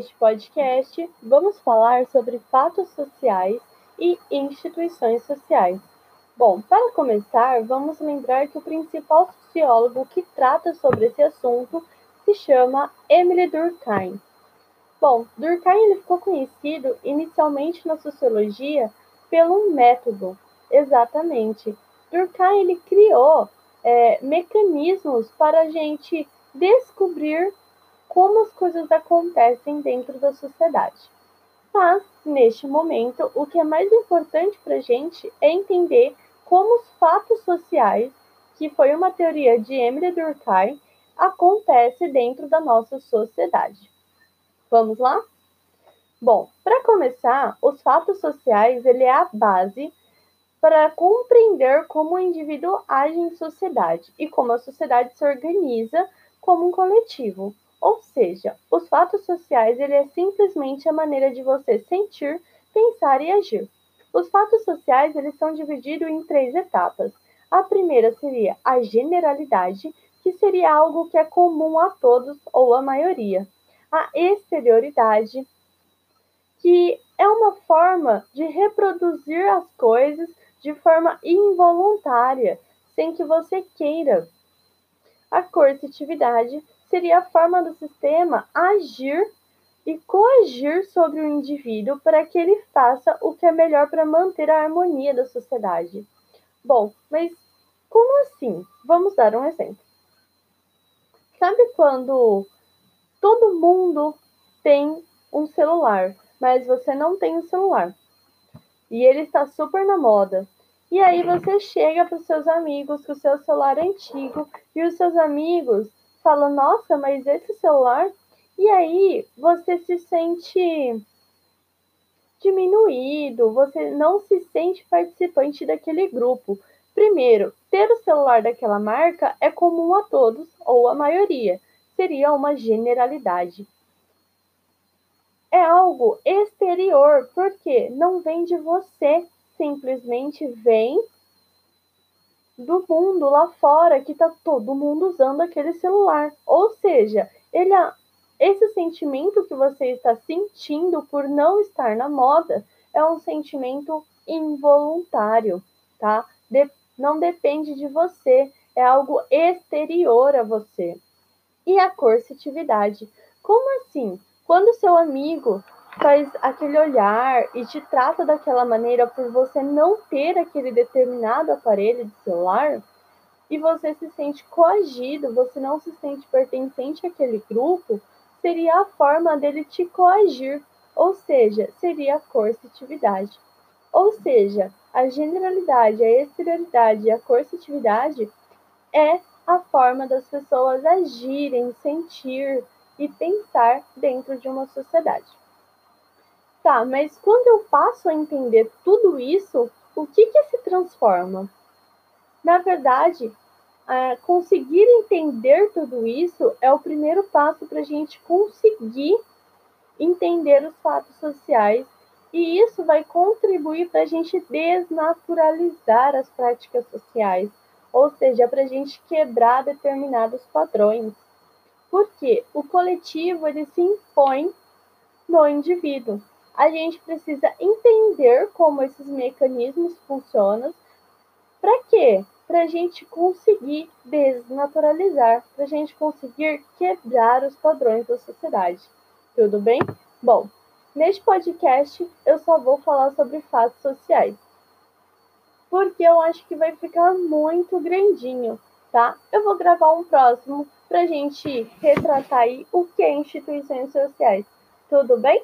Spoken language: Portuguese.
Neste podcast, vamos falar sobre fatos sociais e instituições sociais. Bom, para começar, vamos lembrar que o principal sociólogo que trata sobre esse assunto se chama Emile Durkheim. Bom, Durkheim ele ficou conhecido inicialmente na sociologia pelo método, exatamente. Durkheim ele criou é, mecanismos para a gente descobrir como as coisas acontecem dentro da sociedade. Mas, neste momento, o que é mais importante para a gente é entender como os fatos sociais, que foi uma teoria de Emile Durkheim, acontecem dentro da nossa sociedade. Vamos lá? Bom, para começar, os fatos sociais ele é a base para compreender como o indivíduo age em sociedade e como a sociedade se organiza como um coletivo. Ou seja, os fatos sociais ele é simplesmente a maneira de você sentir, pensar e agir. Os fatos sociais eles são divididos em três etapas. A primeira seria a generalidade, que seria algo que é comum a todos ou a maioria. A exterioridade, que é uma forma de reproduzir as coisas de forma involuntária, sem que você queira. A coercitividade seria a forma do sistema agir e coagir sobre o indivíduo para que ele faça o que é melhor para manter a harmonia da sociedade. Bom, mas como assim? Vamos dar um exemplo. Sabe quando todo mundo tem um celular, mas você não tem um celular? E ele está super na moda. E aí você chega para os seus amigos com o seu celular antigo e os seus amigos fala, nossa, mas esse celular. E aí você se sente diminuído, você não se sente participante daquele grupo. Primeiro, ter o celular daquela marca é comum a todos, ou a maioria. Seria uma generalidade. É algo exterior, porque não vem de você, simplesmente vem do mundo lá fora que tá todo mundo usando aquele celular. Ou seja, ele esse sentimento que você está sentindo por não estar na moda é um sentimento involuntário, tá? De, não depende de você, é algo exterior a você. E a coercitividade. Como assim? Quando seu amigo faz aquele olhar e te trata daquela maneira por você não ter aquele determinado aparelho de celular e você se sente coagido, você não se sente pertencente àquele grupo, seria a forma dele te coagir, ou seja, seria a coercitividade. Ou seja, a generalidade, a exterioridade e a coercitividade é a forma das pessoas agirem, sentir e pensar dentro de uma sociedade. Tá, mas quando eu passo a entender tudo isso, o que que se transforma? Na verdade, é, conseguir entender tudo isso é o primeiro passo para a gente conseguir entender os fatos sociais e isso vai contribuir para a gente desnaturalizar as práticas sociais, ou seja, para a gente quebrar determinados padrões. Porque o coletivo ele se impõe no indivíduo a gente precisa entender como esses mecanismos funcionam. Para quê? Para a gente conseguir desnaturalizar, para a gente conseguir quebrar os padrões da sociedade. Tudo bem? Bom, neste podcast eu só vou falar sobre fatos sociais, porque eu acho que vai ficar muito grandinho, tá? Eu vou gravar um próximo para a gente retratar aí o que é instituições sociais. Tudo bem?